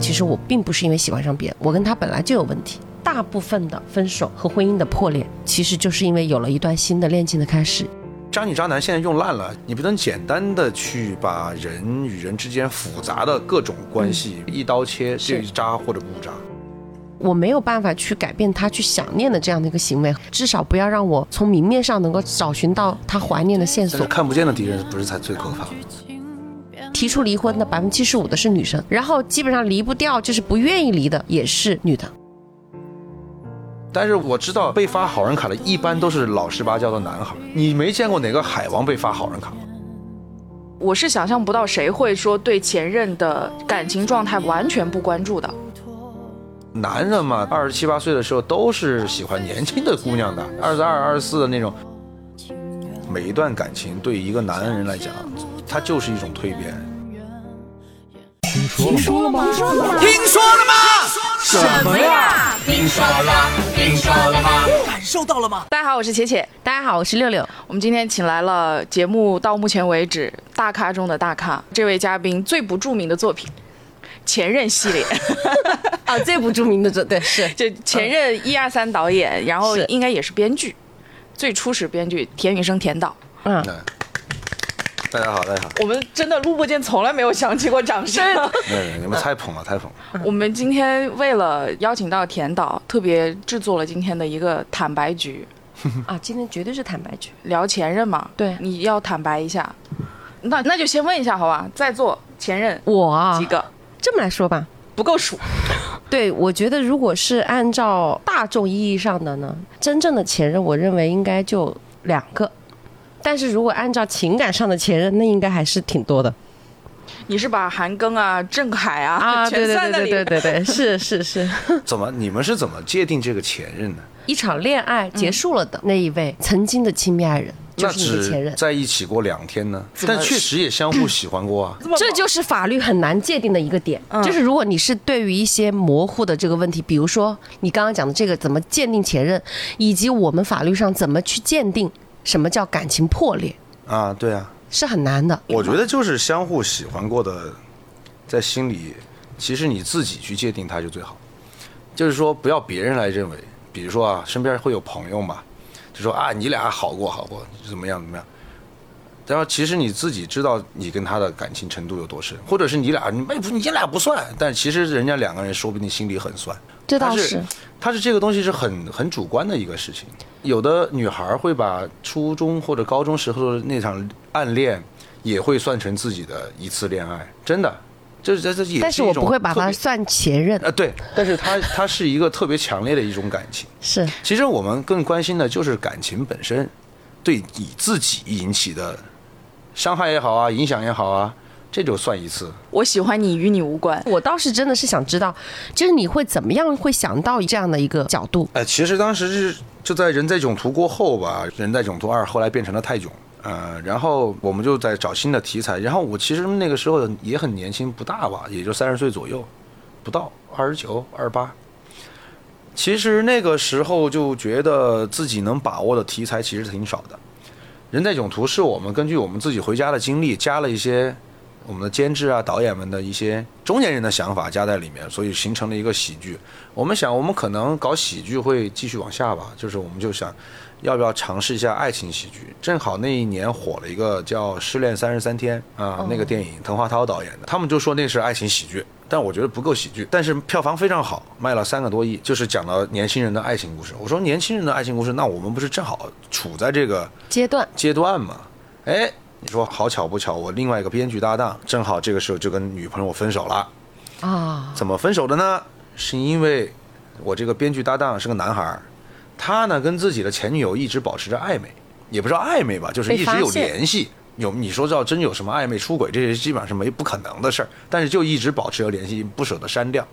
其实我并不是因为喜欢上别人，我跟他本来就有问题。大部分的分手和婚姻的破裂，其实就是因为有了一段新的恋情的开始。渣女渣男现在用烂了，你不能简单的去把人与人之间复杂的各种关系一刀切，对渣或者不渣。我没有办法去改变他去想念的这样的一个行为，至少不要让我从明面上能够找寻到他怀念的线索。看不见的敌人不是才最可怕。提出离婚的百分之七十五的是女生，然后基本上离不掉就是不愿意离的也是女的。但是我知道被发好人卡的一般都是老实巴交的男孩，你没见过哪个海王被发好人卡？我是想象不到谁会说对前任的感情状态完全不关注的。男人嘛，二十七八岁的时候都是喜欢年轻的姑娘的，二十二、二十四的那种。每一段感情对一个男人来讲，它就是一种蜕变。听说了吗？听说了吗？听说了吗？什么呀？听说了？听说了吗？感受到了吗？大家好，我是且且。大家好，我是六六。我们今天请来了节目到目前为止大咖中的大咖，这位嘉宾最不著名的作品《前任》系列。啊，最不著名的这对是 就前任一二三导演，然后应该也是编剧，最初始编剧田雨生田导。嗯，大家好，大家好。我们真的录播间从来没有响起过掌声。对，你们太捧了，太捧了。我们今天为了邀请到田导，特别制作了今天的一个坦白局。啊，今天绝对是坦白局，聊前任嘛。对，你要坦白一下。那那就先问一下好吧，在座前任我啊几个？这么来说吧，不够数。对，我觉得如果是按照大众意义上的呢，真正的前任，我认为应该就两个。但是如果按照情感上的前任，那应该还是挺多的你是把韩庚啊、郑恺啊啊！对 全对对算在里面。对对对对，是是是，怎么？你们是怎么界定这个前任的？一场恋爱结束了的那一位曾经的亲密爱人，就那是你的前任。在一起过两天呢，但确实也相互喜欢过啊。这就是法律很难界定的一个点，嗯就是如果你是对于一些模糊的这个问题，比如说你刚刚讲的这个怎么鉴定前任，以及我们法律上怎么去鉴定什么叫感情破裂，啊，对啊，是很难的。我觉得就是相互喜欢过的，在心里，其实你自己去界定它就最好。就是说，不要别人来认为，比如说啊，身边会有朋友嘛，就说啊，你俩好过好过，怎么样怎么样。然后其实你自己知道你跟他的感情程度有多深，或者是你俩你你俩不算，但其实人家两个人说不定心里很酸。这倒是，它是这个东西是很很主观的一个事情。有的女孩会把初中或者高中时候的那场暗恋，也会算成自己的一次恋爱，真的，这这这也但是我不会把它算前任，啊，对，但是它它是一个特别强烈的一种感情。是。其实我们更关心的就是感情本身，对你自己引起的伤害也好啊，影响也好啊，这就算一次。我喜欢你，与你无关。我倒是真的是想知道，就是你会怎么样会想到这样的一个角度？哎，其实当时是就在《人在囧途》过后吧，《人在囧途二》后来变成了泰囧，呃，然后我们就在找新的题材。然后我其实那个时候也很年轻，不大吧，也就三十岁左右，不到二十九、二十八。其实那个时候就觉得自己能把握的题材其实挺少的。《人在囧途》是我们根据我们自己回家的经历，加了一些我们的监制啊、导演们的一些中年人的想法加在里面，所以形成了一个喜剧。我们想，我们可能搞喜剧会继续往下吧，就是我们就想，要不要尝试一下爱情喜剧？正好那一年火了一个叫《失恋三十三天》啊，那个电影滕华涛导演的，他们就说那是爱情喜剧，但我觉得不够喜剧，但是票房非常好，卖了三个多亿，就是讲了年轻人的爱情故事。我说年轻人的爱情故事，那我们不是正好处在这个阶段阶段嘛。哎，你说好巧不巧，我另外一个编剧搭档正好这个时候就跟女朋友分手了。啊，怎么分手的呢？是因为我这个编剧搭档是个男孩儿，他呢跟自己的前女友一直保持着暧昧，也不知道暧昧吧，就是一直有联系。有你说要真有什么暧昧出轨，这些基本上是没不可能的事儿，但是就一直保持着联系，不舍得删掉。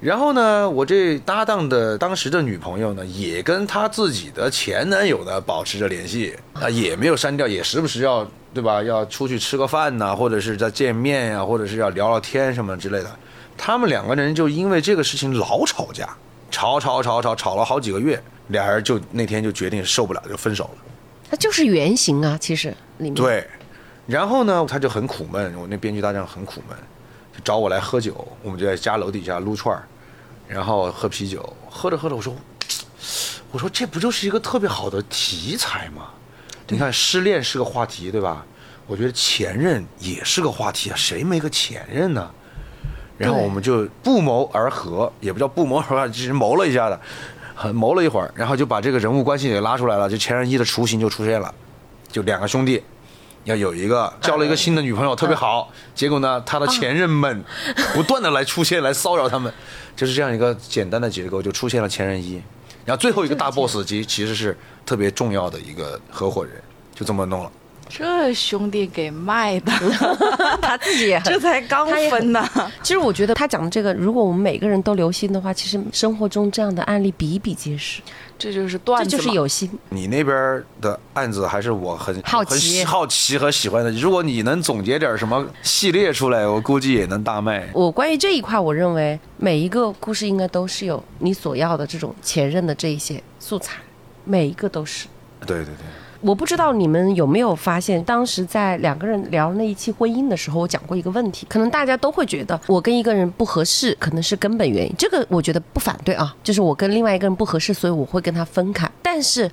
然后呢，我这搭档的当时的女朋友呢，也跟她自己的前男友呢保持着联系啊，也没有删掉，也时不时要对吧？要出去吃个饭呐、或者是在见面呀、或者是要聊聊天什么之类的。他们两个人就因为这个事情老吵架，吵吵吵吵吵了好几个月，俩人就那天就决定受不了就分手了。他就是原型啊，其实里面。对，然后呢，他就很苦闷，我那编剧大将很苦闷，就找我来喝酒，我们就在家楼底下撸串儿，然后喝啤酒，喝着喝着，我说，我说这不就是一个特别好的题材吗？你看失恋是个话题，对吧？我觉得前任也是个话题啊，谁没个前任呢？然后我们就不谋而合，也不叫不谋而合，只是谋了一下的，很谋了一会儿，然后就把这个人物关系给拉出来了，就前任一的雏形就出现了，就两个兄弟。要有一个交了一个新的女朋友，特别好，结果呢，他的前任们 不断的来出现，来骚扰他们，就是这样一个简单的结构，就出现了前任一，然后最后一个大 boss 级其实是特别重要的一个合伙人，就这么弄了。这兄弟给卖的，他自己也 这才刚分呢。其实我觉得他讲的这个，如果我们每个人都留心的话，其实生活中这样的案例比比皆是，这就是段子这，就是有心。你那边的案子还是我很好奇很好奇和喜欢的。如果你能总结点什么系列出来，我估计也能大卖。我关于这一块，我认为每一个故事应该都是有你所要的这种前任的这一些素材，每一个都是。对对对，我不知道你们有没有发现，当时在两个人聊那一期婚姻的时候，我讲过一个问题，可能大家都会觉得我跟一个人不合适，可能是根本原因。这个我觉得不反对啊，就是我跟另外一个人不合适，所以我会跟他分开。但是。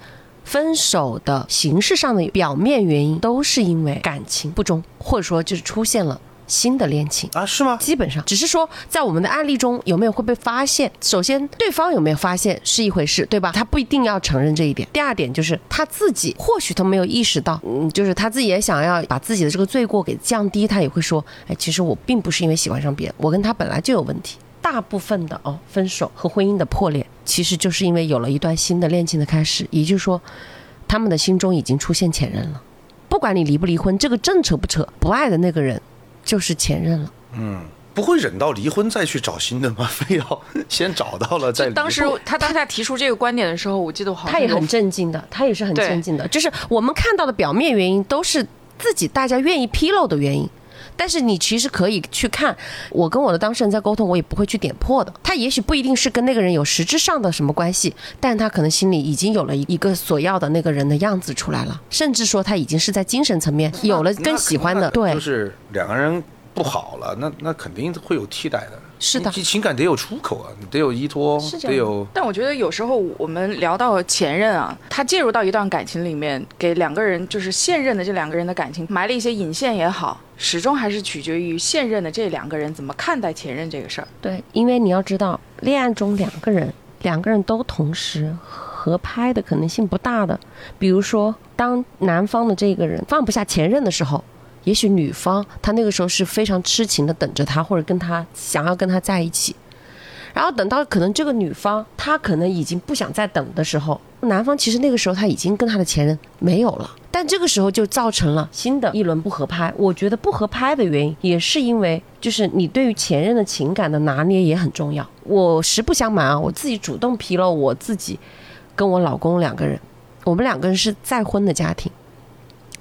分手的形式上的表面原因都是因为感情不忠，或者说就是出现了新的恋情。啊，是吗？基本上只是说，在我们的案例中有没有会被发现？首先，对方有没有发现是一回事，对吧？他不一定要承认这一点。第二点就是他自己，或许他没有意识到，嗯，就是他自己也想要把自己的这个罪过给降低，他也会说，哎，其实我并不是因为喜欢上别人，我跟他本来就有问题。大部分的哦，分手和婚姻的破裂，其实就是因为有了一段新的恋情的开始，也就是说，他们的心中已经出现前任了。不管你离不离婚，这个正扯不扯，不爱的那个人就是前任了。嗯不会忍到离婚再去找新的吗？非要 先找到了再离？当时他当下提出这个观点的时候，我记得我好像他也很震惊的，他也是很震惊的。就是我们看到的表面原因都是自己大家愿意披露的原因，但是你其实可以去看，我跟我的当事人在沟通，我也不会去点破的。他也许不一定是跟那个人有实质上的什么关系，但他可能心里已经有了一个所要的那个人的样子出来了，甚至说他已经是在精神层面有了更喜欢的。对就，是两个人不好了，那那肯定会有替代的。是的你情感得有出口啊，你得有依托是，这样得有但我觉得有时候我们聊到前任啊，他介入到一段感情里面，给两个人就是现任的这两个人的感情埋了一些引线也好，始终还是取决于现任的这两个人怎么看待前任这个事儿。对，因为你要知道，恋爱中两个人，两个人都同时合拍的可能性不大的。比如说，当男方的这个人放不下前任的时候，也许女方她那个时候是非常痴情的等着他，或者跟他想要跟他在一起。然后等到可能这个女方她可能已经不想再等的时候，男方其实那个时候他已经跟他的前任没有了，但这个时候就造成了新的一轮不合拍。我觉得不合拍的原因也是因为，就是你对于前任的情感的拿捏也很重要。我实不相瞒啊，我自己主动披露我自己跟我老公两个人，我们两个人是再婚的家庭，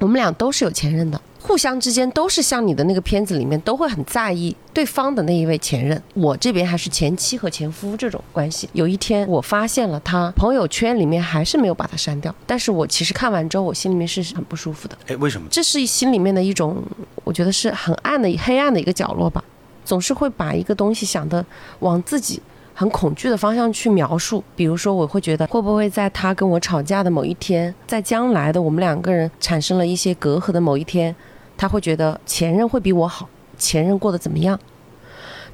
我们俩都是有前任的。互相之间都是像你的那个片子里面，都会很在意对方的那一位前任。我这边还是前妻和前夫这种关系。有一天我发现了他朋友圈里面还是没有把他删掉，但是我其实看完之后，我心里面是很不舒服的。哎，为什么？这是心里面的一种，我觉得是很暗的、黑暗的一个角落吧。总是会把一个东西想的往自己很恐惧的方向去描述。比如说，我会觉得会不会在他跟我吵架的某一天，在将来的我们两个人产生了一些隔阂的某一天，他会觉得前任会比我好，前任过得怎么样？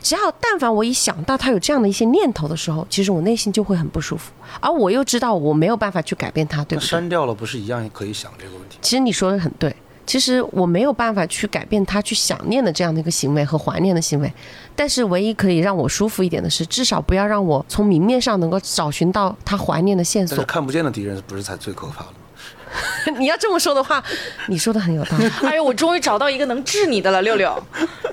只要但凡我一想到他有这样的一些念头的时候，其实我内心就会很不舒服，而我又知道我没有办法去改变他，对那不对？删掉了不是一样可以想这个问题？其实你说的很对，其实我没有办法去改变他去想念的这样的一个行为和怀念的行为，但是唯一可以让我舒服一点的是，至少不要让我从明面上能够找寻到他怀念的线索。但是看不见的敌人不是才最可怕的吗？你要这么说的话，你说的很有道理。哎呦，我终于找到一个能治你的了，六六，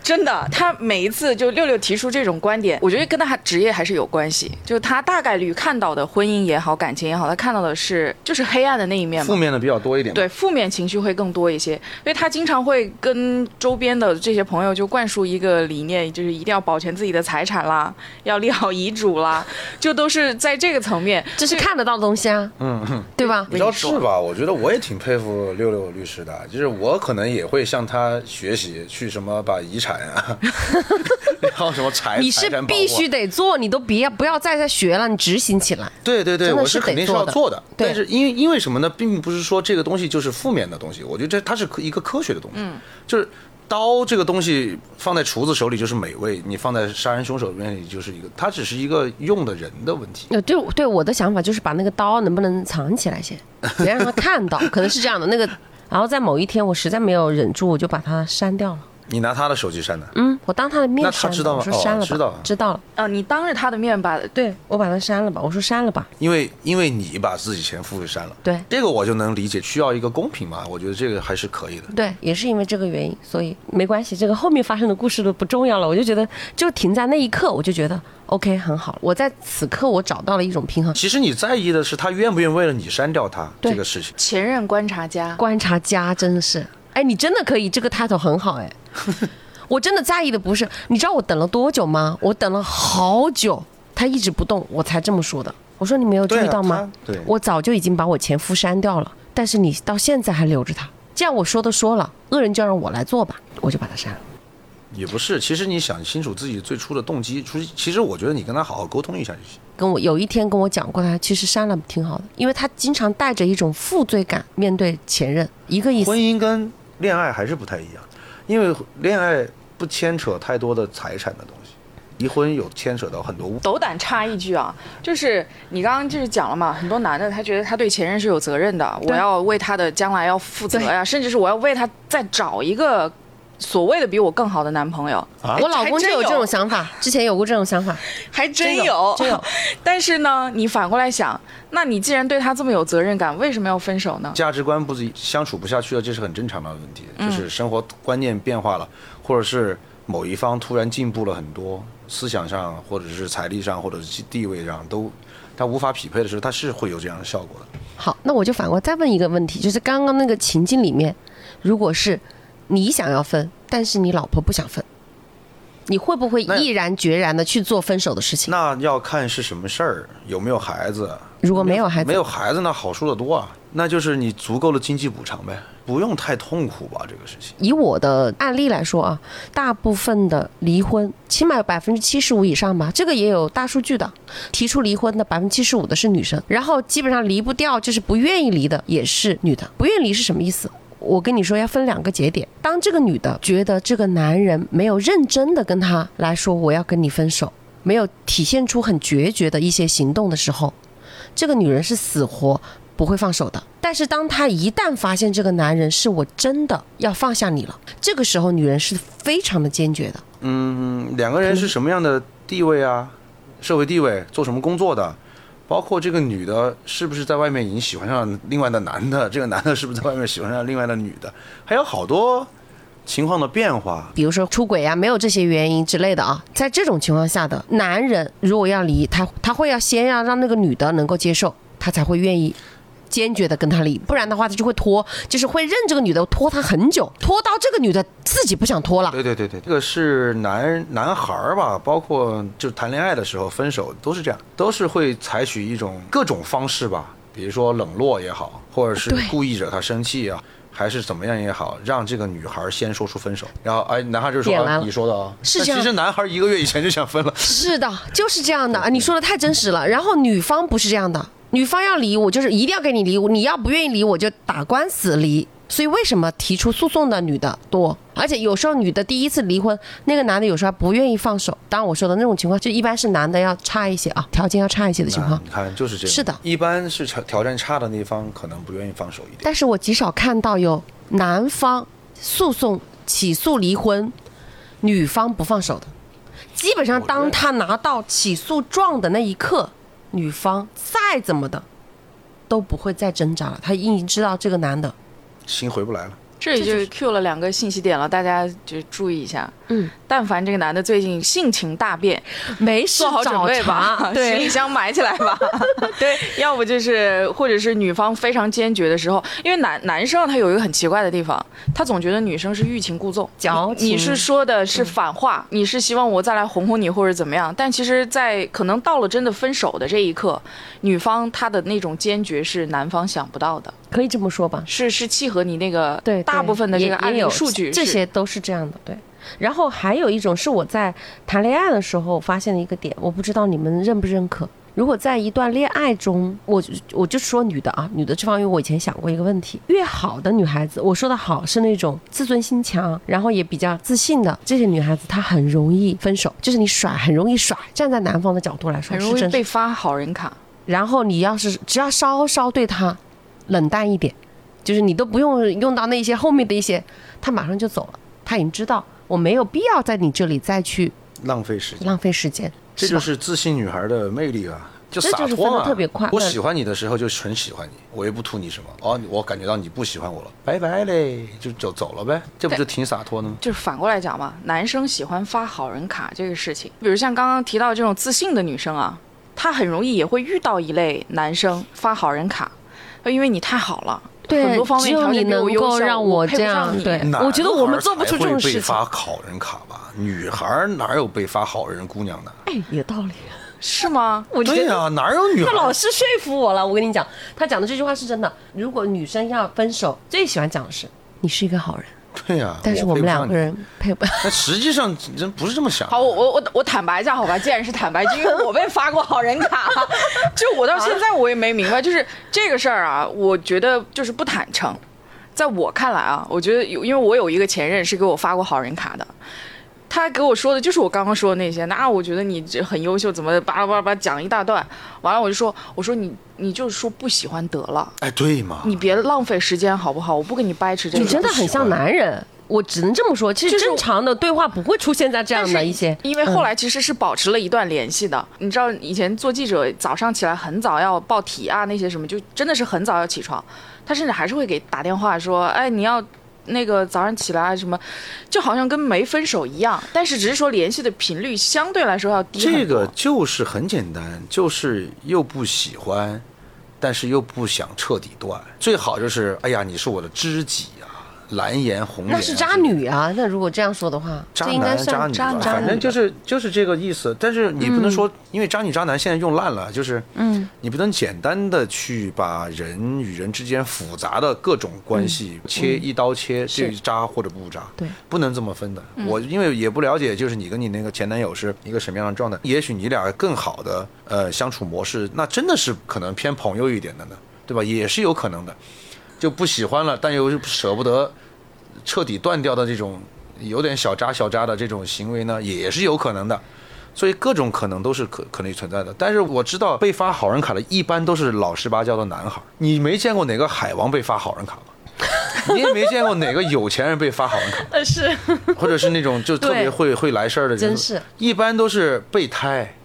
真的，他每一次就六六提出这种观点，我觉得跟他职业还是有关系。就是他大概率看到的婚姻也好，感情也好，他看到的是就是黑暗的那一面嘛。负面的比较多一点。对，负面情绪会更多一些，因为他经常会跟周边的这些朋友就灌输一个理念，就是一定要保全自己的财产啦，要立好遗嘱啦，就都是在这个层面。这是看得到的东西啊，嗯，嗯，对吧？你知道是吧？我觉得我也也挺佩服六六律师的，就是我可能也会向他学习，去什么把遗产啊，然后什么财你是必须得做，你都别不要再再学了，你执行起来。对对对，是我是肯定是要做的。对但是因为因为什么呢？并不是说这个东西就是负面的东西，我觉得这它是一个科学的东西。嗯，就是刀这个东西放在厨子手里就是美味，你放在杀人凶手面里就是一个，它只是一个用的人的问题。呃，对对，我的想法就是把那个刀能不能藏起来先，别让他看到，可能是这样的。那个，然后在某一天我实在没有忍住，我就把它删掉了。你拿他的手机删的，嗯，我当他的面那他删的，知道吗哦我说删了吧，知道知道了。啊，你当着他的面把对我把他删了吧，我说删了吧。因为因为你把自己前夫给删了。对这个我就能理解，需要一个公平嘛，我觉得这个还是可以的。对，也是因为这个原因，所以没关系，这个后面发生的故事都不重要了。我就觉得，就停在那一刻，我就觉得 OK 很好。我在此刻我找到了一种平衡。其实你在意的是他愿不愿意为了你删掉他对这个事情。前任观察家，观察家真的是，哎，你真的可以，这个 title 很好哎。我真的在意的不是，你知道我等了多久吗？我等了好久，他一直不动，我才这么说的。我说你没有注意到吗？他对我早就已经把我前夫删掉了，但是你到现在还留着他。既然我说都说了，恶人就让我来做吧，我就把他删了。也不是，其实你想清楚自己最初的动机，其实其实我觉得你跟他好好沟通一下就行。跟我有一天跟我讲过他，其实删了挺好的，因为他经常带着一种负罪感面对前任，一个意思婚。姻跟恋爱还是不太一样，因为恋爱不牵扯太多的财产的东西，离婚有牵扯到很多物。斗胆插一句啊，就是你刚刚就是讲了嘛，很多男的他觉得他对前任是有责任的，我要为他的将来要负责呀，甚至是我要为他再找一个所谓的比我更好的男朋友。啊我老公就有这种想法，之前有过这种想法。还真有，真有。但是呢，你反过来想，那你既然对他这么有责任感，为什么要分手呢？价值观不是相处不下去了，这是很正常的问题，就是生活观念变化了，或者是某一方突然进步了很多，思想上或者是财力上或者是地位上都他无法匹配的时候，他是会有这样的效果的。好，那我就反过来再问一个问题，就是刚刚那个情境里面，如果是你想要分，但是你老婆不想分，你会不会毅然决然的去做分手的事情？那要看是什么事儿，有没有孩子。如果没有孩子没有孩子那好处的多啊，那就是你足够的经济补偿呗，不用太痛苦吧这个事情。以我的案例来说啊，大部分的离婚，起码有百分之七十五以上吧，这个也有大数据的。提出离婚的百分之七十五的是女生，然后基本上离不掉，就是不愿意离的也是女的。不愿意离是什么意思？我跟你说，要分两个节点。当这个女的觉得这个男人没有认真的跟她来说我要跟你分手，没有体现出很决绝的一些行动的时候，这个女人是死活不会放手的。但是当她一旦发现这个男人是我真的要放下你了，这个时候女人是非常的坚决的。嗯，两个人是什么样的地位啊？社会地位，做什么工作的？包括这个女的是不是在外面已经喜欢上另外的男的？这个男的是不是在外面喜欢上另外的女的？还有好多情况的变化。比如说出轨啊、没有这些原因之类的啊，在这种情况下的男人如果要离，他他会要先要让那个女的能够接受，他才会愿意坚决的跟他离，不然的话他就会拖，就是会认这个女的拖他很久，拖到这个女的自己不想拖了。对对对对，这个是男男孩儿吧，包括就谈恋爱的时候分手都是这样，都是会采取一种各种方式吧，比如说冷落也好，或者是故意惹他生气啊，还是怎么样也好，让这个女孩儿先说出分手，然后哎，男孩就说你说的啊，是这样其实男孩儿一个月以前就想分了。是的，就是这样的。啊你说的太真实了。然后女方不是这样的，女方要离我就是一定要跟你离，你要不愿意离我就打官司离。所以为什么提出诉讼的女的多？而且有时候女的第一次离婚，那个男的有时候还不愿意放手。当然我说的那种情况，就一般是男的要差一些啊，条件要差一些的情况。你看就是这样。是的一般是条条件差的那方可能不愿意放手一点。但是我极少看到有男方诉讼起诉离婚，女方不放手的。基本上，当他拿到起诉状的那一刻，女方再怎么的都不会再挣扎了。她已经知道这个男的，心回不来了。这里就 Q 了两个信息点了，大家就注意一下。嗯，但凡这个男的最近性情大变，没事做好准备吧，行李，箱埋起来吧。对，要不就是或者是女方非常坚决的时候，因为男男生他有一个很奇怪的地方，他总觉得女生是欲擒故纵，矫情你你是说的是反话，你是希望我再来哄哄你或者怎么样，但其实，在可能到了真的分手的这一刻，女方她的那种坚决是男方想不到的。可以这么说吧。是是契合你那个对，大部分的这个案例数据这些都是这样的。对，然后还有一种是我在谈恋爱的时候发现的一个点，我不知道你们认不认可。如果在一段恋爱中，我我就说女的啊，女的这方面我以前想过一个问题，越好的女孩子，我说的好是那种自尊心强，然后也比较自信的这些女孩子，她很容易分手，就是你甩很容易甩。站在男方的角度来说，很容易。被发好人卡。然后你要是只要稍稍对她冷淡一点，就是你都不用用到那些后面的一些，他马上就走了，他已经知道我没有必要在你这里再去浪费时间，浪费时间，这就是自信女孩的魅力啊！就这洒就是分得脱啊！特别快我喜欢你的时候就纯喜欢你，我也不图你什么。哦，我感觉到你不喜欢我了，拜拜嘞，就走走了呗，这不就挺洒脱的吗？就是反过来讲嘛，男生喜欢发好人卡这个事情，比如像刚刚提到这种自信的女生啊，她很容易也会遇到一类男生发好人卡，因为你太好了，对很多方面只有你能够让我我这样对我觉得我们做不出这种事情被发好人卡吧？女孩哪有被发好人姑娘的？哎，有道理。是吗？我觉得对呀、哪有女孩他？老是说服我了。我跟你讲，他讲的这句话是真的。如果女生要分手，最喜欢讲的是你是一个好人，对呀、但是我们两个人配不。但实际上人不是这么想。好，我我我我坦白一下，好吧，既然是坦白，就因为我被发过好人卡，就我到现在我也没明白，就是这个事儿啊，我觉得就是不坦诚。在我看来啊，我觉得有，因为我有一个前任是给我发过好人卡的，他给我说的就是我刚刚说的那些。那我觉得你这很优秀，怎么巴拉巴拉巴拉讲一大段，完了我就说，我说你你就是说不喜欢得了，哎，对嘛？你别浪费时间好不好？我不跟你掰扯这个。你真的很像男人，我只能这么说。其实正常的对话不会出现在这样的一些，因为后来其实是保持了一段联系的。你知道以前做记者，早上起来很早要报题啊，那些什么，就真的是很早要起床。他甚至还是会给打电话说，哎，你要那个早上起来什么，就好像跟没分手一样。但是只是说联系的频率相对来说要低。这个就是很简单，就是又不喜欢，但是又不想彻底断。最好就是，哎呀，你是我的知己，蓝颜红颜。那是渣。女啊。那如果这样说的话，渣男、渣女反正就是就是这个意思。但是你不能说，因为渣女、渣男现在用烂了，就是嗯，你不能简单的去把人与人之间复杂的各种关系切一刀切，是这渣或者不渣，对，不能这么分的。我因为也不了解，就是你跟你那个前男友是一个什么样的状态，也许你俩更好的呃相处模式，那真的是可能偏朋友一点的呢，对吧？也是有可能的，就不喜欢了，但又舍不得彻底断掉的这种有点小渣小渣的这种行为呢，也是有可能的。所以各种可能都是可可能存在的，但是我知道被发好人卡的一般都是老实巴交的男孩，你没见过哪个海王被发好人卡吗？你也没见过哪个有钱人被发好人卡，呃是。或者是那种就特别会会来事儿的人，真是。一般都是备胎，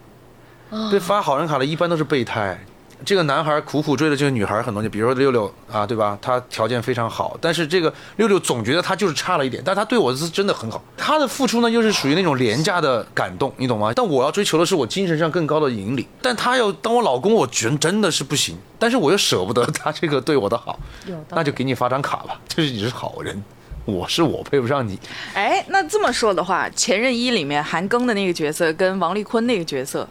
被发好人卡的一般都是备胎。这个男孩苦苦追的这个女孩很多年，比如说六六啊，对吧？他条件非常好，但是这个六六总觉得他就是差了一点，但他对我是真的很好。他的付出呢，又是属于那种廉价的感动，你懂吗？但我要追求的是我精神上更高的引领。但他要当我老公，我觉得真的是不行，但是我又舍不得他这个对我的好，那就给你发张卡吧，就是你是好人，我是我配不上你。哎，那这么说的话，《前任一》里面韩庚的那个角色跟王丽坤那个角色，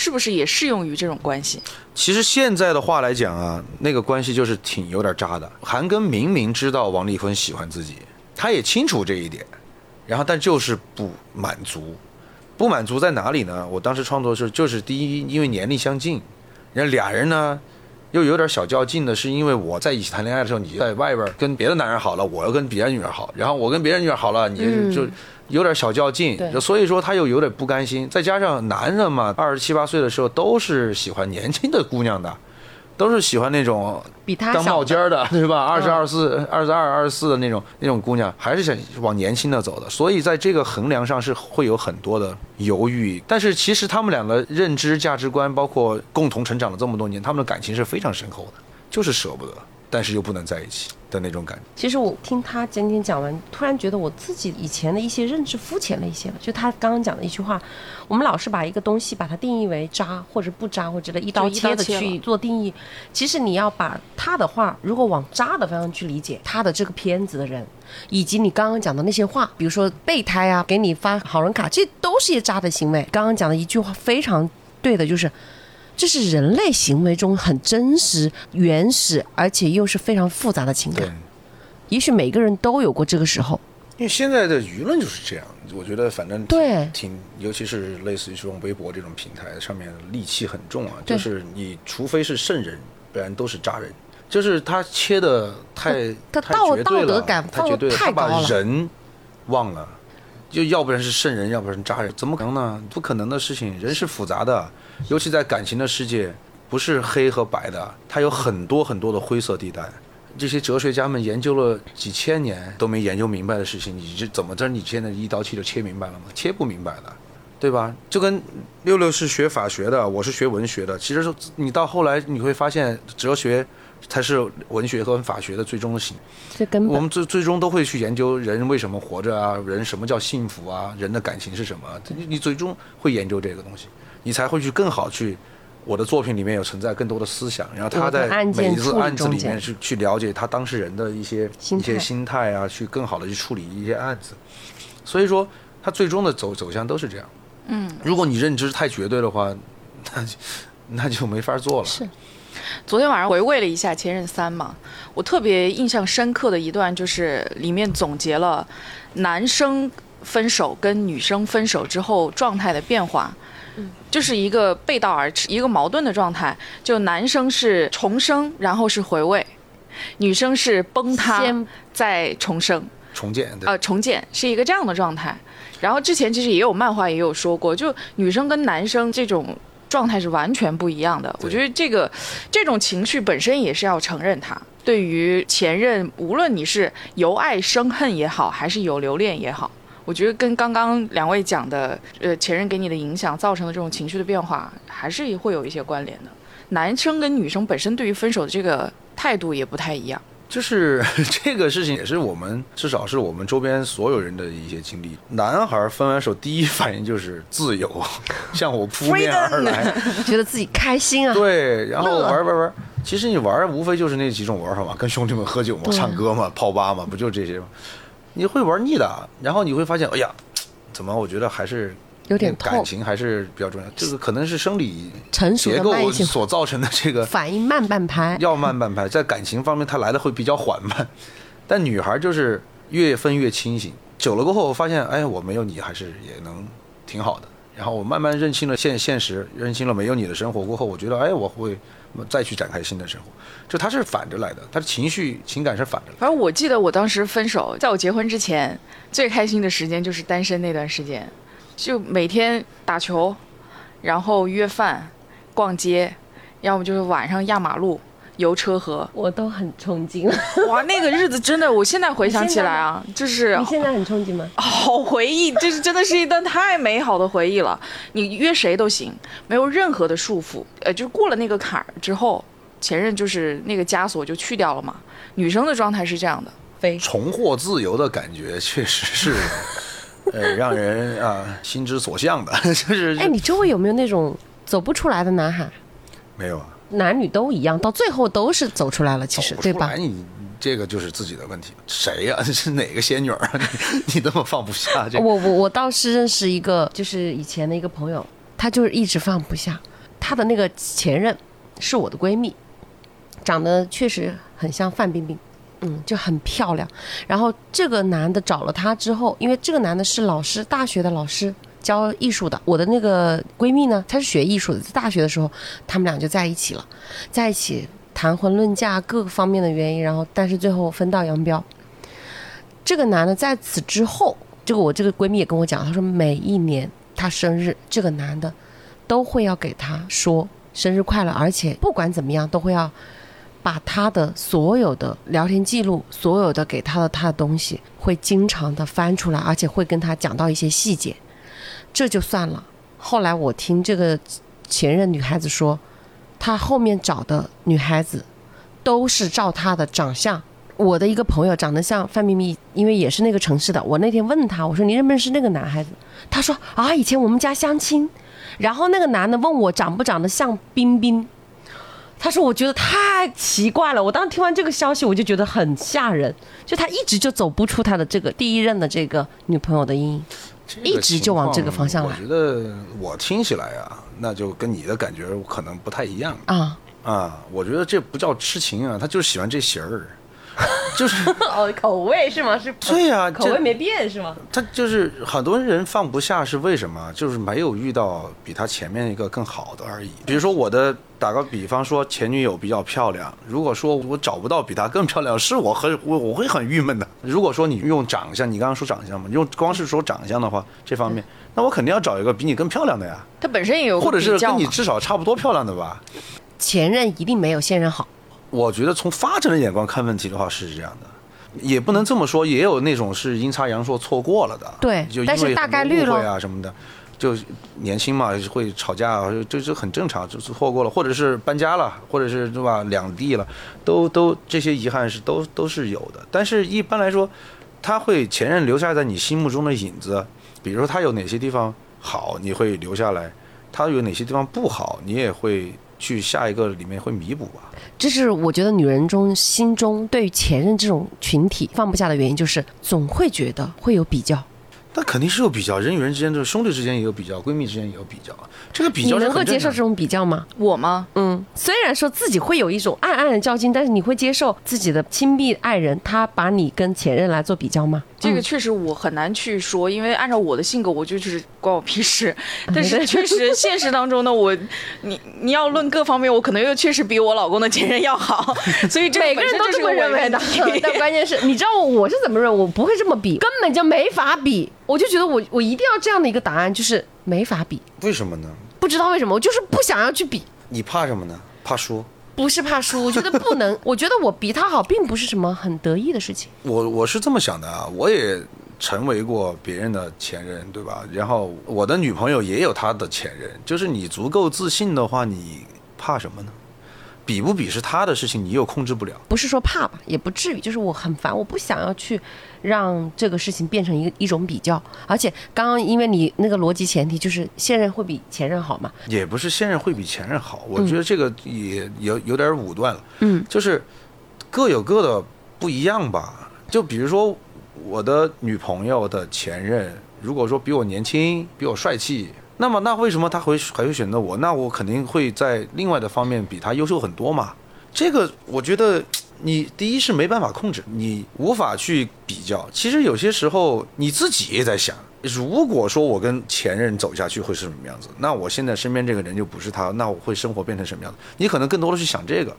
是不是也适用于这种关系？其实现在的话来讲啊，那个关系就是挺有点渣的。韩庚明明知道王丽坤喜欢自己，他也清楚这一点，然后但就是不满足。不满足在哪里呢？我当时创作的时候就是第一，因为年龄相近，然后俩人呢又有点小较劲的，是因为我在一起谈恋爱的时候，你在外边跟别的男人好了，我又跟别的女人好，然后我跟别的女人好了，你嗯就有点小较劲，所以说他又有点不甘心。再加上男人嘛，二十七八岁的时候都是喜欢年轻的姑娘的，都是喜欢那种比他当小冒尖儿的，对吧？二十嗯二四、二十二、二十四的那种那种姑娘，还是想往年轻的走的。所以在这个衡量上是会有很多的犹豫。但是其实他们两个认知、价值观，包括共同成长了这么多年，他们的感情是非常深厚的，就是舍不得，但是又不能在一起的那种感觉。其实我听他今天讲完，突然觉得我自己以前的一些认知肤浅了一些了。就他刚刚讲的一句话，我们老是把一个东西把它定义为渣或者不渣，或者一刀就一刀切的去做定义。其实你要把他的话，如果往渣的方向去理解，他的这个片子的人，以及你刚刚讲的那些话，比如说备胎啊，给你发好人卡，这都是一些渣的行为。刚刚讲的一句话非常对的，就是。这是人类行为中很真实、原始，而且又是非常复杂的情对感。，也许每个人都有过这个时候。因为现在的舆论就是这样，我觉得反正挺对挺，尤其是类似于这种微博这种平台上面戾气很重啊，就是你除非是圣人，不然都是渣人。就是他切的太太他道德感太绝对了，他把放得太高了人忘了。就要不然是圣人，要不然是渣人，怎么可能呢？不可能的事情。人是复杂的，尤其在感情的世界，不是黑和白的，它有很多很多的灰色地带。这些哲学家们研究了几千年都没研究明白的事情，你这怎么着？你现在一刀切就切明白了吗？切不明白的，对吧？就跟六六是学法学的，我是学文学的。其实你到后来你会发现，哲学才是文学和法学的最终的形。这根本我们最最终都会去研究人为什么活着啊，人什么叫幸福啊，人的感情是什么？你你最终会研究这个东西，你才会去更好去。我的作品里面有存在更多的思想，然后他在每一次案子里面去去了解他当事人的一些一些心态啊，去更好的去处理一些案子。所以说，他最终的走走向都是这样。嗯，如果你认知太绝对的话，那就那就没法做了。是昨天晚上回味了一下《前任三》嘛，我特别印象深刻的一段就是里面总结了男生分手跟女生分手之后状态的变化。就是一个背道而驰、一个矛盾的状态。就男生是重生，然后是回味；女生是崩塌先再重生。重建，对呃重建是一个这样的状态。然后之前其实也有漫画也有说过，就女生跟男生这种状态是完全不一样的。我觉得这个这种情绪本身也是要承认它。对于前任，无论你是由爱生恨也好，还是有留恋也好，我觉得跟刚刚两位讲的，呃，前任给你的影响造成的这种情绪的变化，还是会有一些关联的。男生跟女生本身对于分手的这个态度也不太一样。就是 这个事情，也是我们至少是我们周边所有人的一些经历。男孩分完手第一反应就是自由，向我扑面而来。觉得自己开心啊。对，然后玩玩玩。其实你玩无非就是那几种玩法嘛，跟兄弟们喝酒嘛，唱歌嘛，泡吧嘛，不就这些吗？你会玩腻的，然后你会发现，哎呀，怎么我觉得还是有点感情还是比较重要。这个可能是生理成熟结构所造成的这个反应慢半拍。要慢半拍，在感情方面它来的会比较缓慢，但女孩就是越分越清醒。久了过后，我发现，哎，我没有你还是也能挺好的。然后我慢慢认清了现现实，认清了没有你的生活过后，我觉得，哎，我会再去展开新的生活。就他是反着来的，他的情绪情感是反着来。反正我记得我当时分手，在我结婚之前，最开心的时间就是单身那段时间，就每天打球，然后约饭、逛街，要么就是晚上压马路、游车河。我都很憧憬。哇，那个日子真的，我现在回想起来啊，就是你现在很憧憬吗？好回忆，这是真的是一段太美好的回忆了。你约谁都行，没有任何的束缚。呃，就过了那个坎儿之后，前任就是那个枷锁就去掉了嘛。女生的状态是这样的，飞重获自由的感觉，确实是，呃，让人啊心之所向的。就是哎，你周围有没有那种走不出来的男孩？没有啊，男女都一样，到最后都是走出来了，其实对吧？你这个就是自己的问题。谁呀、这 是哪个仙女儿啊？你你这么放不下这个？我我我倒是认识一个，就是以前的一个朋友，她就是一直放不下。她的那个前任是我的闺蜜，长得确实很像范冰冰，嗯，就很漂亮。然后这个男的找了她之后，因为这个男的是老师，大学的老师。教艺术的，我的那个闺蜜呢，她是学艺术的，在大学的时候，他们俩就在一起了，在一起谈婚论嫁各个方面的原因，然后但是最后分道扬镳。这个男的在此之后，这个我这个闺蜜也跟我讲，她说每一年她生日，这个男的都会要给她说生日快乐，而且不管怎么样都会要把他的所有的聊天记录，所有的给他的他的东西，会经常的翻出来，而且会跟他讲到一些细节。这就算了。后来我听这个前任女孩子说，她后面找的女孩子都是照她的长相。我的一个朋友长得像范冰冰，因为也是那个城市的。我那天问他，我说你认不认识那个男孩子？他说啊，以前我们家相亲，然后那个男的问我长不长得像冰冰。他说：“我觉得太奇怪了。”我当时听完这个消息，我就觉得很吓人。就他一直就走不出他的这个第一任的这个女朋友的阴影。这一直就往这个方向来我觉得我听起来啊，那就跟你的感觉可能不太一样啊。啊。我觉得这不叫痴情啊，他就是喜欢这型儿，就是哦，口味是吗？是对呀这口味没变是吗？他就是很多人放不下是为什么？就是没有遇到比他前面一个更好的而已。比如说我的打个比方说前女友比较漂亮，如果说我找不到比她更漂亮，是我很我我会很郁闷的。如果说你用长相，你刚刚说长相嘛，用光是说长相的话，这方面，那我肯定要找一个比你更漂亮的呀，她本身也有或者是跟你至少差不多漂亮的吧。前任一定没有现任好。我觉得从发展的眼光看问题的话是这样的，也不能这么说，也有那种是阴差阳错错过了的。对就因但是大为很多概率咯误会啊什么的，就年轻嘛会吵架，这这很正常，就是错过了，或者是搬家了，或者是对吧两地了，都都这些遗憾是都都是有的。但是一般来说，他会前任留下在你心目中的影子，比如说他有哪些地方好，你会留下来；他有哪些地方不好，你也会去下一个里面会弥补吧。这是我觉得女人中心中对于前任这种群体放不下的原因，就是总会觉得会有比较。那肯定是有比较，人与人之间，就是兄弟之间也有比较，闺蜜之间也有比较。这个比较你能够接受这。种比较吗？我吗？嗯，虽然说自己会有一种暗暗的较劲，但是你会接受自己的亲密爱人他把你跟前任来做比较吗？这个嗯确实我很难去说，因为按照我的性格，我就是关我屁事。但是确实现实当中呢，我你你要论各方面，我可能又确实比我老公的前任要好，所以这每个人都这么认为的，但关键是，你知道我是怎么认为？我不会这么比，根本就没法比。我就觉得我我一定要这样的一个答案，就是没法比。为什么呢？不知道为什么，我就是不想要去比，你怕什么呢？怕输。不是怕输，我觉得不能。我觉得我比他好，并不是什么很得意的事情。我我是这么想的啊，我也成为过别人的前任，对吧？然后我的女朋友也有她的前任，就是你足够自信的话，你怕什么呢？比不比是他的事情，你又控制不了。不是说怕吧，也不至于，就是我很烦，我不想要去让这个事情变成一个一种比较。而且刚刚因为你那个逻辑前提就是现任会比前任好嘛，也不是现任会比前任好，我觉得这个也有有点武断了。嗯，就是各有各的不一样吧。就比如说我的女朋友的前任，如果说比我年轻、比我帅气，那么那为什么他会还会选择我？那我肯定会在另外的方面比他优秀很多嘛。这个我觉得。你第一是没办法控制，你无法去比较。其实有些时候你自己也在想，如果说我跟前任走下去会是什么样子，那我现在身边这个人就不是他，那我会生活变成什么样子？你可能更多的去想这个，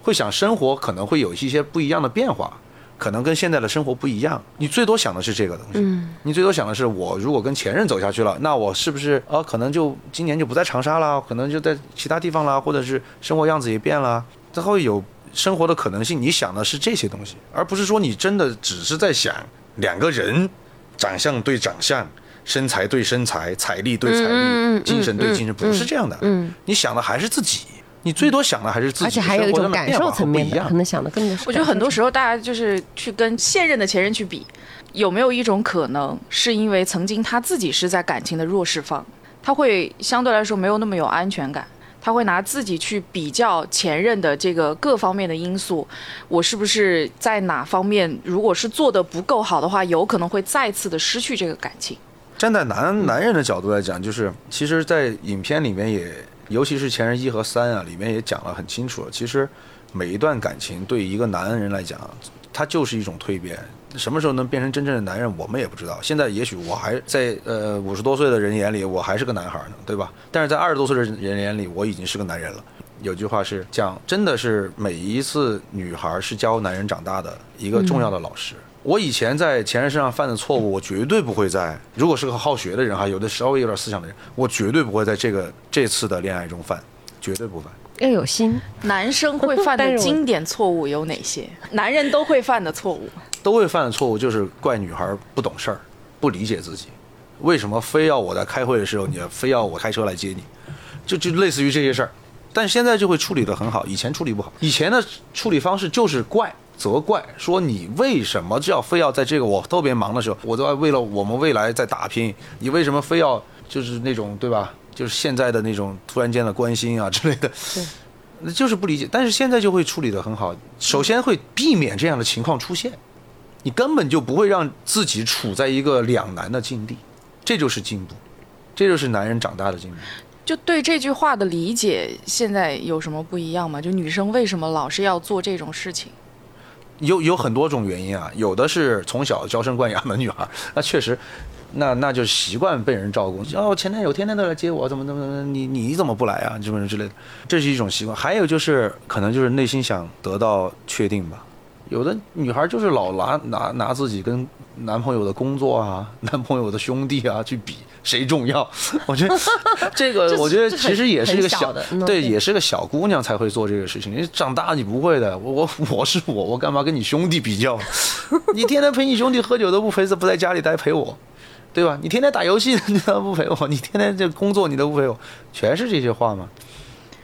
会想生活可能会有一些不一样的变化，可能跟现在的生活不一样。你最多想的是这个东西，嗯，你最多想的是我如果跟前任走下去了，那我是不是呃可能就今年就不在长沙了，可能就在其他地方了，或者是生活样子也变了，最后有生活的可能性。你想的是这些东西，而不是说你真的只是在想两个人长相对长相。身材对身材，财力对财力，精神对精神，嗯不是这样的。嗯，你想的还是自己，你最多想的还是自己，而且还有一种感受层面可能想的更多是。我觉得很多时候大家就是去跟现任的前任去比，有没有一种可能是因为曾经他自己是在感情的弱势方，他会相对来说没有那么有安全感。他会拿自己去比较前任的这个各方面的因素，我是不是在哪方面如果是做的不够好的话，有可能会再次的失去这个感情。站在男男人的角度来讲，就是其实，在影片里面也，尤其是前任一和三啊，里面也讲了很清楚了。其实每一段感情对一个男人来讲，它就是一种蜕变。什么时候能变成真正的男人，我们也不知道。现在也许我还在呃五十多岁的人眼里，我还是个男孩呢，对吧？但是在二十多岁的人眼里，我已经是个男人了。有句话是讲，真的是每一次女孩是教男人长大的一个重要的老师。我以前在前任身上犯的错误，我绝对不会在。如果是个好学的人哈，有的稍微有点思想的人，我绝对不会在这个这次的恋爱中犯，绝对不犯。要有心，男生会犯的 经典错误有哪些？男人都会犯的错误。都会犯的错误就是怪女孩不懂事儿，不理解自己。为什么非要我在开会的时候，你非要我开车来接你？就就类似于这些事儿。但现在就会处理得很好，以前处理不好。以前的处理方式就是怪、责怪，说你为什么就要非要在这个我特别忙的时候，我都要为了我们未来在打拼，你为什么非要就是那种对吧？就是现在的那种突然间的关心啊之类的，那就是不理解。但是现在就会处理得很好，首先会避免这样的情况出现。你根本就不会让自己处在一个两难的境地。这就是进步，这就是男人长大的进步。就对这句话的理解，现在有什么不一样吗？就女生为什么老是要做这种事情？有有很多种原因啊，有的是从小娇生惯养的女孩，那确实，那那就习惯被人照顾。哦，前男友天天都来接我，怎么怎么怎么，你你怎么不来啊？什么之类的，这是一种习惯。还有就是可能就是内心想得到确定吧。有的女孩就是老拿拿拿自己跟男朋友的工作啊、男朋友的兄弟啊去比谁重要。我觉得这个，我觉得其实也是一个很小对，也是个小姑娘才会做这个事情。你长大你不会的，我我我是我，我干嘛跟你兄弟比较？你天天陪你兄弟喝酒都不陪，不在家里待陪我，对吧？你天天打游戏你都不陪我，你天天这工作你都不陪我，全是这些话吗？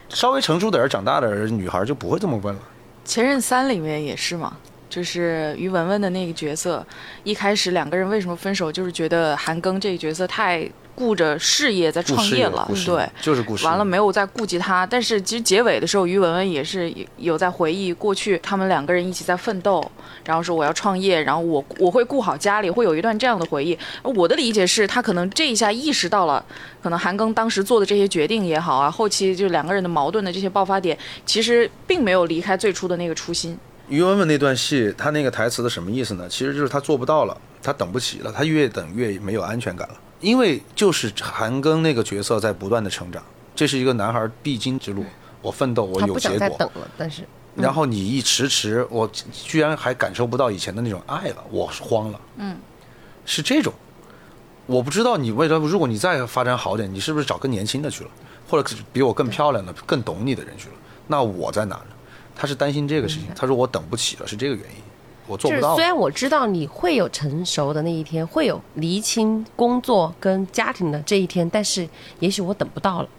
稍微成熟点儿、长大点女孩就不会这么问了。《前任三》里面也是嘛，就是于文文的那个角色，一开始两个人为什么分手，就是觉得韩庚这个角色太顾着事业在创业了对。就是故事。完了没有再顾及他，但是其实结尾的时候，于文文也是有在回忆过去他们两个人一起在奋斗，然后说我要创业，然后我我会顾好家里，会有一段这样的回忆。我的理解是他可能这一下意识到了，可能韩庚当时做的这些决定也好啊，后期就两个人的矛盾的这些爆发点，其实并没有离开最初的那个初心。于文文那段戏，他那个台词的什么意思呢？其实就是他做不到了，他等不起了，他越等越没有安全感了。因为就是韩庚那个角色在不断的成长，这是一个男孩必经之路。我奋斗，我有结果。等了，但是然后你一迟迟，我居然还感受不到以前的那种爱了，我慌了。嗯，是这种。我不知道你为了，如果你再发展好点，你是不是找更年轻的去了，或者比我更漂亮的、更懂你的人去了？那我在哪呢？他是担心这个事情，他说我等不起了，是这个原因，我做不到就是虽。然我知道你会有成熟的那一天，会有厘清工作跟家庭的这一天，但是也许我等不到了，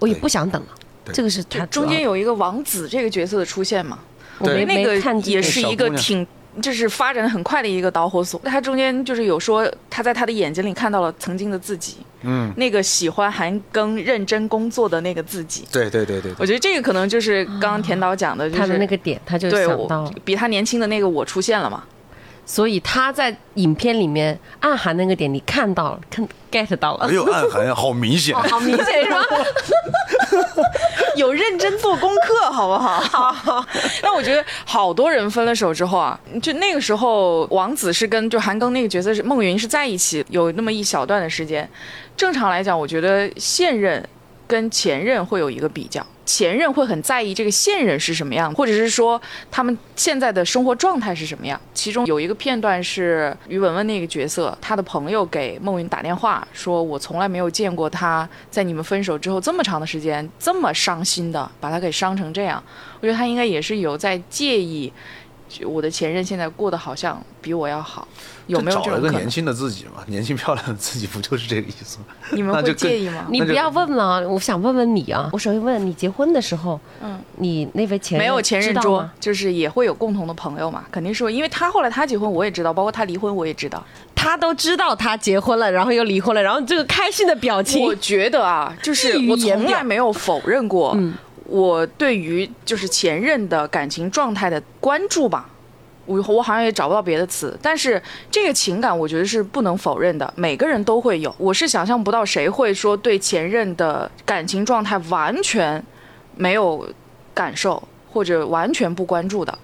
我也不想等了。对这个是他中间有一个王子这个角色的出现嘛，我没那个看也是一个挺。就是发展的很快的一个导火索。他中间就是有说，他在他的眼睛里看到了曾经的自己，嗯，那个喜欢韩庚、认真工作的那个自己。对对对对对，我觉得这个可能就是刚刚田导讲的，就是他的那个点，他就对我想到了，比他年轻的那个我出现了嘛。所以他在影片里面暗含那个点，你看到了，看 get 到了没，有暗含呀，好明显哦。好明显是吧？有认真做功课，好不好？好。那我觉得好多人分了手之后啊，就那个时候，王子是跟就韩庚那个角色是孟云是在一起，有那么一小段的时间。正常来讲，我觉得现任跟前任会有一个比较，前任会很在意这个现任是什么样，或者是说他们现在的生活状态是什么样。其中有一个片段是于文文那个角色，他的朋友给孟云打电话说：“我从来没有见过他在你们分手之后这么长的时间这么伤心的，把他给伤成这样。”我觉得他应该也是有在介意。就我的前任现在过得好像比我要好，有没有这种可能找了个年？轻的自己嘛？年轻漂亮的自己不就是这个意思吗？你们会那就更介意吗？你不要问了，我想问问你啊。我首先问你，结婚的时候，嗯，你那位前任没有前任桌就是也会有共同的朋友嘛，肯定是会因为他后来他结婚我也知道，包括他离婚我也知道。他都知道他结婚了，然后又离婚了，然后这个开心的表情我，觉得啊，就是我从来没有否认过，嗯我对于就是前任的感情状态的关注吧。我我好像也找不到别的词，但是这个情感我觉得是不能否认的，每个人都会有。我是想象不到谁会说对前任的感情状态完全没有感受，或者完全不关注的，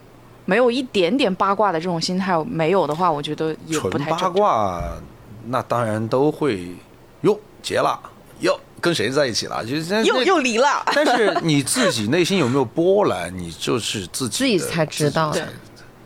没有一点点八卦的这种心态没有的话，我觉得也不太正常。卦，那当然都会哟结了哟跟谁在一起了，就是那又又离了，但是你自己内心有没有波澜，你就是自己自己才知道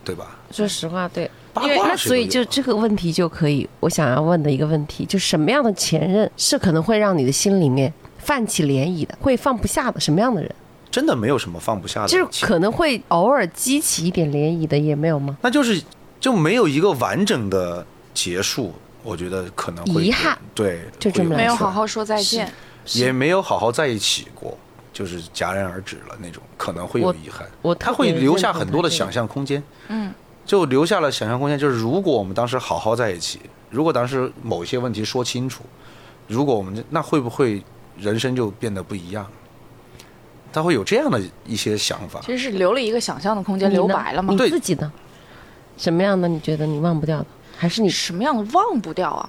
对吧？说实话，对。八因为那卦所以就这个问题就可以，我想要问的一个问题，就什么样的前任是可能会让你的心里面泛起涟漪的，会放不下的？什么样的人，真的没有什么放不下的，就是可能会偶尔激起一点涟漪的，也没有吗？那就是就没有一个完整的结束，我觉得可能会遗憾，对，就这么没有好好说再见。也没有好好在一起过，就是戛然而止了那种，可能会有遗憾。我他会留下很多的想象空间，嗯，就留下了想象空间。就是如果我们当时好好在一起，如果当时某一些问题说清楚，如果我们那会不会人生就变得不一样？他会有这样的一些想法。其实是留了一个想象的空间，留白了嘛你。对自己的？什么样的？你觉得你忘不掉的？还是你什么样的忘不掉啊？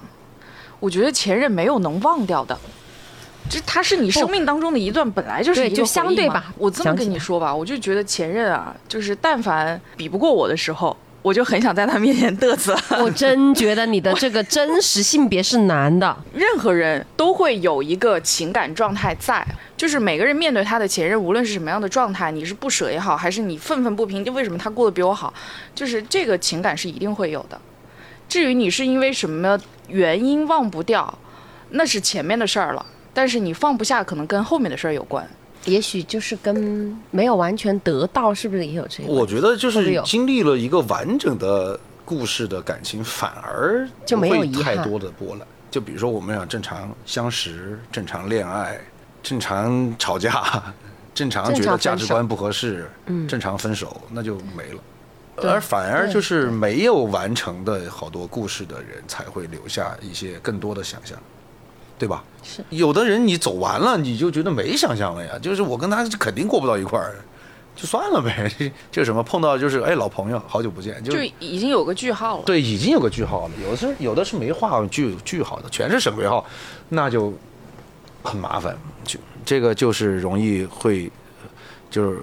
我觉得前任没有能忘掉的。这他是你生命当中的一段，本来就是一个对就相对吧我这么跟你说吧，我就觉得前任啊，就是但凡比不过我的时候，我就很想在他面前嘚瑟。我 真觉得你的这个真实性别是男的，任何人都会有一个情感状态在，就是每个人面对他的前任，无论是什么样的状态，你是不舍也好，还是你愤愤不平，就为什么他过得比我好，就是这个情感是一定会有的。至于你是因为什么原因忘不掉，那是前面的事儿了。但是你放不下，可能跟后面的事儿有关。也许就是跟没有完全得到，是不是也有这个？我觉得就是经历了一个完整的故事的感情，反而就没有太多的波澜。就比如说我们俩正常相识、正常恋爱、正常吵架、正常觉得价值观不合适、嗯正常分手，那就没了。对而反而就是没有完成的好多故事的人，才会留下一些更多的想象，对吧？是有的人你走完了，你就觉得没想象了呀，就是我跟他肯定过不到一块儿，就算了呗。就什么碰到就是哎老朋友，好久不见，就就已经有个句号了。对，已经有个句号了。有的是有的是没画句句号的，全是省略号，那就很麻烦。就这个就是容易会就是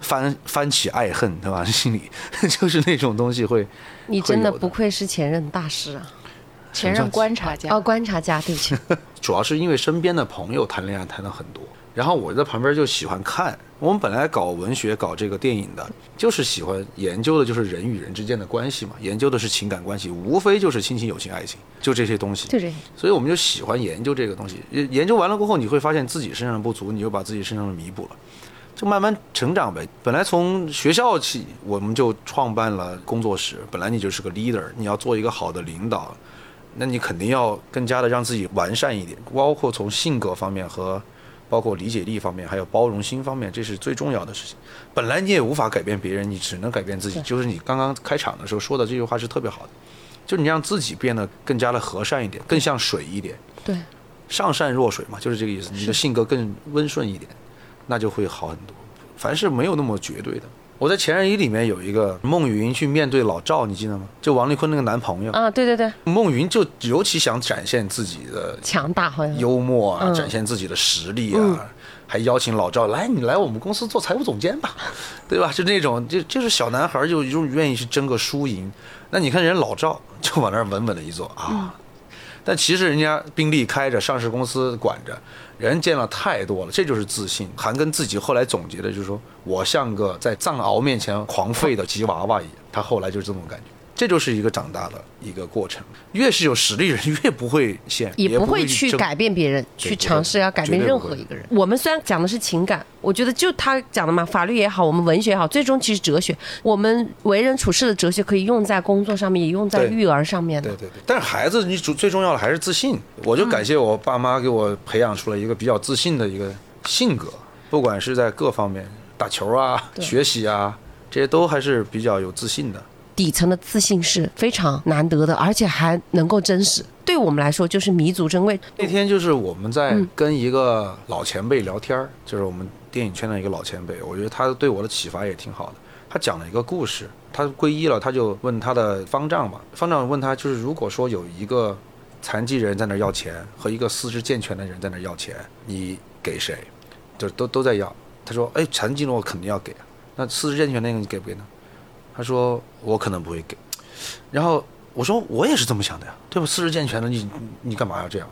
翻翻起爱恨，对吧？心里 就是那种东西会。你真的不愧是前任大师啊！前任观察家哦，观察家，对不起，主要是因为身边的朋友谈恋爱谈的很多，然后我在旁边就喜欢看。我们本来搞文学、搞这个电影的，就是喜欢研究的就是人与人之间的关系嘛，研究的是情感关系，无非就是亲情、友情、爱情，就这些东西。就这些。所以我们就喜欢研究这个东西。研研究完了过后，你会发现自己身上的不足，你就把自己身上的弥补了，就慢慢成长呗。本来从学校起，我们就创办了工作室。本来你就是个 leader，你要做一个好的领导，那你肯定要更加的让自己完善一点，包括从性格方面和包括理解力方面，还有包容心方面，这是最重要的事情。本来你也无法改变别人，你只能改变自己。就是你刚刚开场的时候说的这句话是特别好的，就是你让自己变得更加的和善一点，更像水一点。对，上善若水嘛，就是这个意思。你的性格更温顺一点，那就会好很多。凡事没有那么绝对的。我在《前任一》里面有一个孟云去面对老赵，你记得吗？就王丽坤那个男朋友，啊，对对对，孟云就尤其想展现自己的强大好像。幽默啊，嗯展现自己的实力啊，嗯还邀请老赵来，你来我们公司做财务总监吧，对吧？就那种就就是小男孩就就愿意去争个输赢。那你看人老赵就往那儿稳稳的一坐啊，嗯但其实人家宾利开着，上市公司管着，人见了太多了，这就是自信。韩庚自己后来总结的就是说，我像个在藏獒面前狂吠的吉娃娃一样，他后来就是这种感觉。这就是一个长大的一个过程。越是有实力人，越不会陷，也不会去改变别人，去尝试要改变任何一个人。我们虽然讲的是情感，我觉得就他讲的嘛，法律也好，我们文学也好，最终其实哲学，我们为人处事的哲学可以用在工作上面，也用在育儿上面的对。对对，但是孩子你主最重要的还是自信。我就感谢我爸妈给我培养出了一个比较自信的一个性格，不管是在各方面，打球啊、学习啊，这些都还是比较有自信的。底层的自信是非常难得的，而且还能够真实。对我们来说，就是弥足珍贵。那天就是我们在嗯跟一个老前辈聊天儿，就是我们电影圈的一个老前辈，我觉得他对我的启发也挺好的。他讲了一个故事，他皈依了，他就问他的方丈嘛，方丈问他就是如果说有一个残疾人在那儿要钱，和一个四肢健全的人在那儿要钱，你给谁？就都都在要。他说，哎，残疾人我肯定要给啊，那四肢健全那个你给不给呢？他说我可能不会给。然后我说我也是这么想的呀，对吧？四肢健全的你你你干嘛要这样？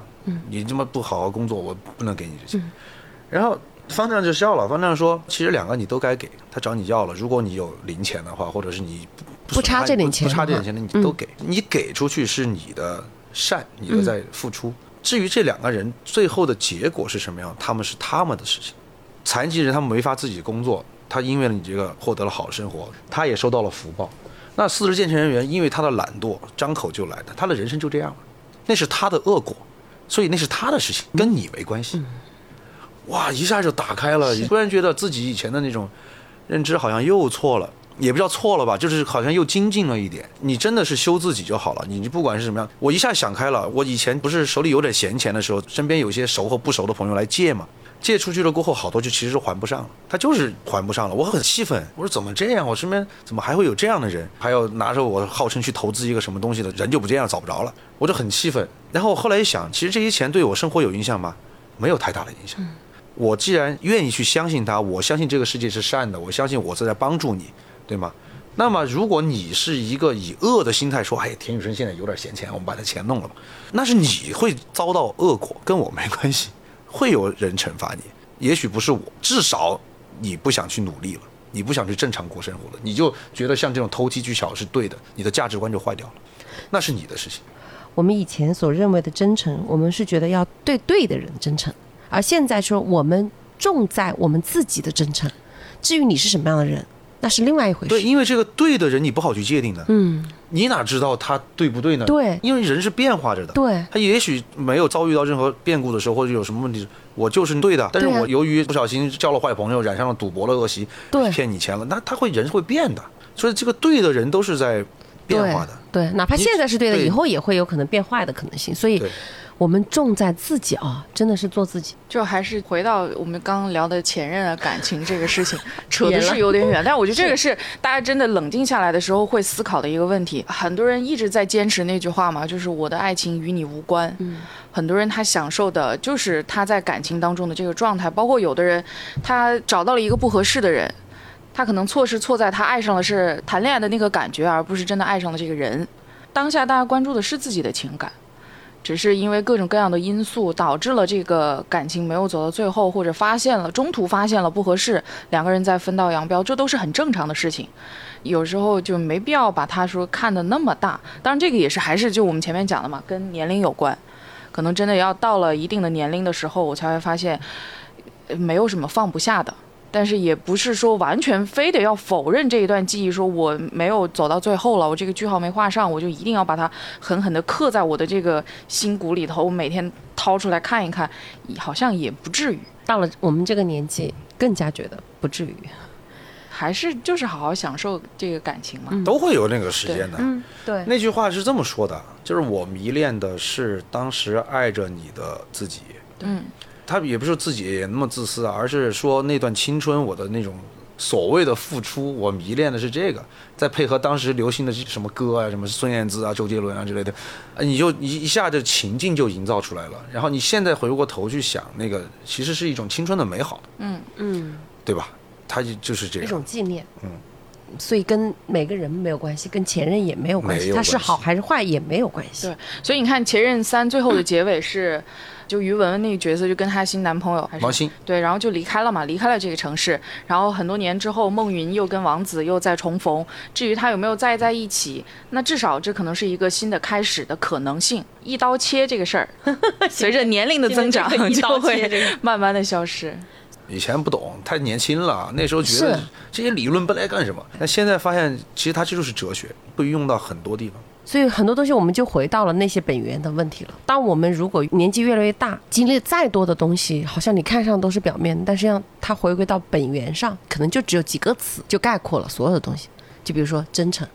你这么不好好工作，我不能给你这钱。然后方丈就笑了，方丈说：“其实两个你都该给，他找你要了，如果你有零钱的话，或者是你不不差这点钱不差这点钱的，你都给。你给出去是你的善，你的在付出。至于这两个人最后的结果是什么样，他们是他们的事情。残疾人他们没法自己工作，他因为了你这个获得了好生活，他也收到了福报。那四肢健全人员因为他的懒惰，张口就来的，他的人生就这样了，那是他的恶果，所以那是他的事情，跟你没关系。哇，一下就打开了，突然觉得自己以前的那种认知好像又错了。也不叫错了吧，就是好像又精进了一点。你真的是修自己就好了，你你不管是什么样，我一下想开了。我以前不是手里有点闲钱的时候，身边有些熟和不熟的朋友来借嘛，借出去了过后，好多就其实还不上了，他就是还不上了。我很气愤，我说怎么这样？我身边怎么还会有这样的人？还有拿着我号称去投资一个什么东西的人就不这样，找不着了，我就很气愤。然后我后来一想，其实这些钱对我生活有影响吗？没有太大的影响。我既然愿意去相信他，我相信这个世界是善的，我相信我是在帮助你，对吗？那么如果你是一个以恶的心态说，哎，田雨生现在有点闲钱，我们把他钱弄了吧，那是你会遭到恶果，跟我没关系，会有人惩罚你，也许不是我，至少你不想去努力了，你不想去正常过生活了，你就觉得像这种投机取巧是对的，你的价值观就坏掉了，那是你的事情。我们以前所认为的真诚，我们是觉得要对对的人真诚，而现在说我们重在我们自己的真诚。至于你是什么样的人，那是另外一回事对，事。因为这个对的人你不好去界定的，嗯，你哪知道他对不对呢？对因为人是变化着的。对他也许没有遭遇到任何变故的时候，或者有什么问题，我就是对的。但是我由于不小心交了坏朋友，染上了赌博的恶习，对骗你钱了，那他会人会变的。所以这个对的人都是在变化的。对，对，哪怕现在是对的，对以后也会有可能变坏的可能性。所以对，我们重在自己啊，真的是做自己。就还是回到我们刚刚聊的前任啊、感情这个事情，扯的是有点远，但我觉得这个是大家真的冷静下来的时候会思考的一个问题。很多人一直在坚持那句话嘛，就是我的爱情与你无关。嗯，很多人他享受的就是他在感情当中的这个状态，包括有的人他找到了一个不合适的人，他可能错是错在他爱上的是谈恋爱的那个感觉，而不是真的爱上了这个人。当下大家关注的是自己的情感。只是因为各种各样的因素导致了这个感情没有走到最后，或者发现了中途发现了不合适，两个人再分道扬镳，这都是很正常的事情。有时候就没必要把它说看得那么大。当然，这个也是还是就我们前面讲的嘛，跟年龄有关。可能真的要到了一定的年龄的时候，我才会发现，没有什么放不下的。但是也不是说完全非得要否认这一段记忆，说我没有走到最后了，我这个句号没画上，我就一定要把它狠狠地刻在我的这个心骨里头，我每天掏出来看一看，好像也不至于，到了我们这个年纪，更加觉得不至于。还是就是好好享受这个感情嘛。都会有那个时间的。嗯，对，那句话是这么说的，就是我迷恋的是当时爱着你的自己。嗯，他也不是自己也那么自私啊，而是说那段青春我的那种所谓的付出，我迷恋的是这个，再配合当时流行的什么歌啊，什么孙燕姿啊、周杰伦啊之类的，呃你就一一下子情境就营造出来了。然后你现在回过头去想，那个其实是一种青春的美好，嗯嗯，对吧？他就就是这样一。种纪念。嗯，所以跟每个人没有关系，跟前任也没有关系，他是好还是坏也没有关系。对，所以你看《前任三》最后的结尾是，就于文文那个角色就跟她新男朋友还是王鑫，对，然后就离开了嘛，离开了这个城市。然后很多年之后，孟云又跟王子又再重逢。至于他有没有再在一起，那至少这可能是一个新的开始的可能性。一刀切这个事儿，随着年龄的增长这个一就刀切会这个慢慢的消失。以前不懂，太年轻了，那时候觉得这些理论不来干什么？但现在发现，其实它这就是哲学，会用到很多地方。所以很多东西我们就回到了那些本源的问题了。当我们如果年纪越来越大，经历再多的东西，好像你看上都是表面，但实际上它回归到本源上，可能就只有几个词就概括了所有的东西。就比如说真诚，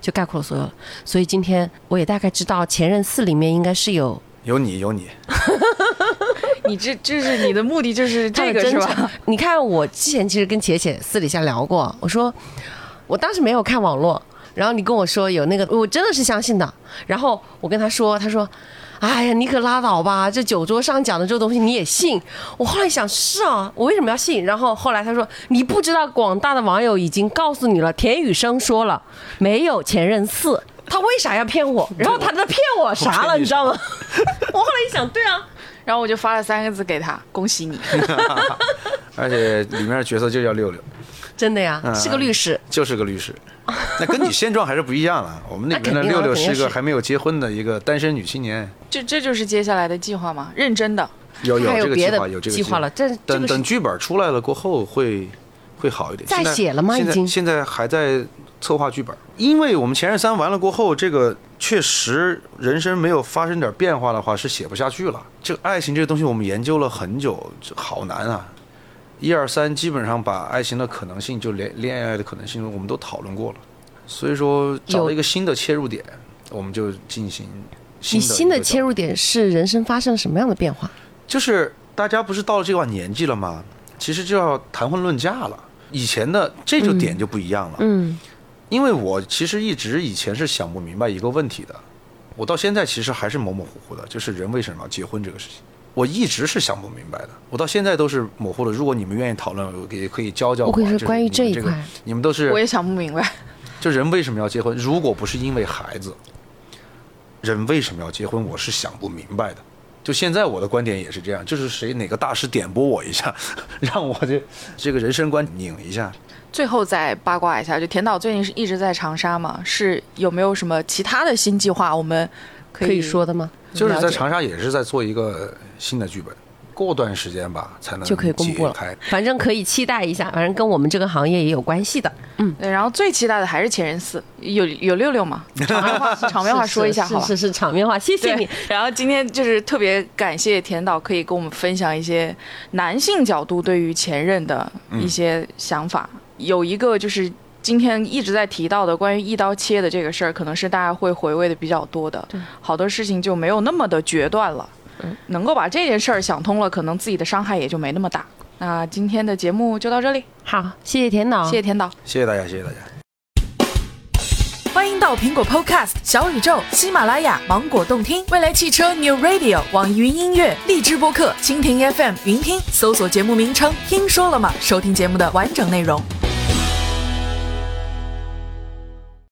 就概括了所有了。所以今天我也大概知道《前任四》里面应该是有有你有你，你这这是你的目的就是这个是吧？？你看，我之前其实跟浅浅私底下聊过，我说我当时没有看网络，然后你跟我说有那个，我真的是相信的。然后我跟他说，他说。哎呀，你可拉倒吧！这酒桌上讲的这个东西你也信？我后来想，是啊，我为什么要信？然后后来他说，你不知道广大的网友已经告诉你了，田雨生说了没有前任四，他为啥要骗我？然后他在骗我啥了，你知道吗？我后来一想，对啊，然后我就发了三个字给他，恭喜你。而且里面的角色就叫六六，真的呀，嗯是个律师。就是个律师。那跟你现状还是不一样了。我们那边的六六是一个还没有结婚的一个单身女青年，这这就是接下来的计划吗，认真的。有有有别的这个计划，有这个计划了，这这等个等剧本出来了过后会会好一点。在写了吗现在已经现在还在策划剧本，因为我们前任三完了过后，这个确实人生没有发生点变化的话是写不下去了。这个爱情这个东西我们研究了很久，这好难啊。一二三基本上把爱情的可能性，就恋恋爱的可能性，我们都讨论过了。所以说找有了一个新的切入点，我们就进行新的你新的切入点是人生发生了什么样的变化？就是大家不是到了这把年纪了吗？其实就要谈婚论嫁了。以前的这就点就不一样了，嗯因为我其实一直以前是想不明白一个问题的，我到现在其实还是模模糊糊的，就是人为什么要结婚这个事情，我一直是想不明白的，我到现在都是模糊的。如果你们愿意讨论，我也可以教教我我。就是关于你们这个这一块你们都是我也想不明白。就人为什么要结婚？如果不是因为孩子，人为什么要结婚？我是想不明白的。就现在我的观点也是这样，就是谁哪个大师点拨我一下，让我这这个人生观拧一下。最后再八卦一下，就田导最近是一直在长沙嘛，是有没有什么其他的新计划？我们可以说的吗？就是在长沙也是在做一个新的剧本，过段时间吧才能就可以公布了开。反正可以期待一下，反正跟我们这个行业也有关系的。嗯，然后最期待的还是前任四，有有六六吗？场面话，场面话说一下好吧？是是是场面话，谢谢你。，然后今天就是特别感谢田导，可以跟我们分享一些男性角度对于前任的一些想法。有一个就是今天一直在提到的关于一刀切的这个事儿，可能是大家会回味的比较多的。好多事情就没有那么的决断了。能够把这件事儿想通了，可能自己的伤害也就没那么大。那今天的节目就到这里，好，谢谢田导，谢谢田导。谢谢大家，谢谢大家。欢迎到苹果 Podcast、小宇宙、喜马拉雅、芒果动听、未来汽车 New Radio、网易云音乐、荔枝播客、蜻蜓 FM、云听，搜索节目名称“听说了吗”，收听节目的完整内容。